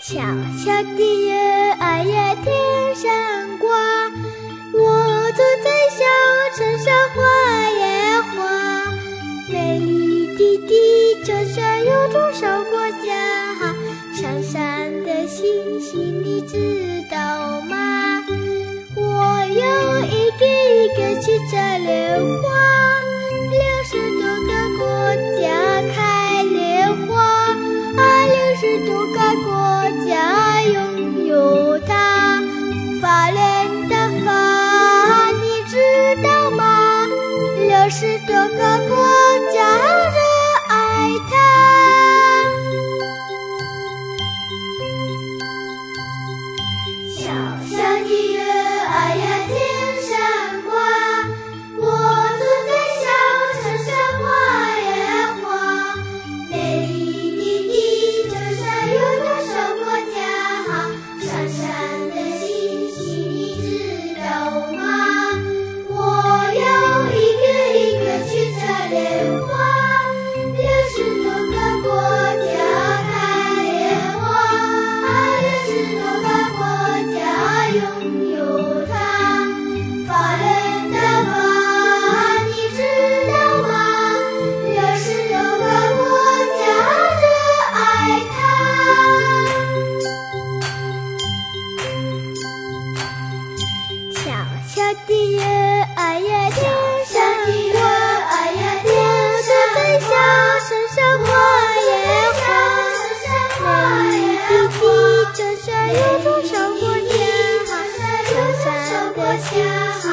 小小的月儿呀，天上挂，我坐在小城上画呀画，美丽的地球上有多少国家？六十多个国家拥有它，法律的法，你知道吗？六十多个国家热爱它，小小的。的月儿呀，天上的月儿呀，天上在笑，身上挂烟花。美丽的地球上有座小火箭，小小的星。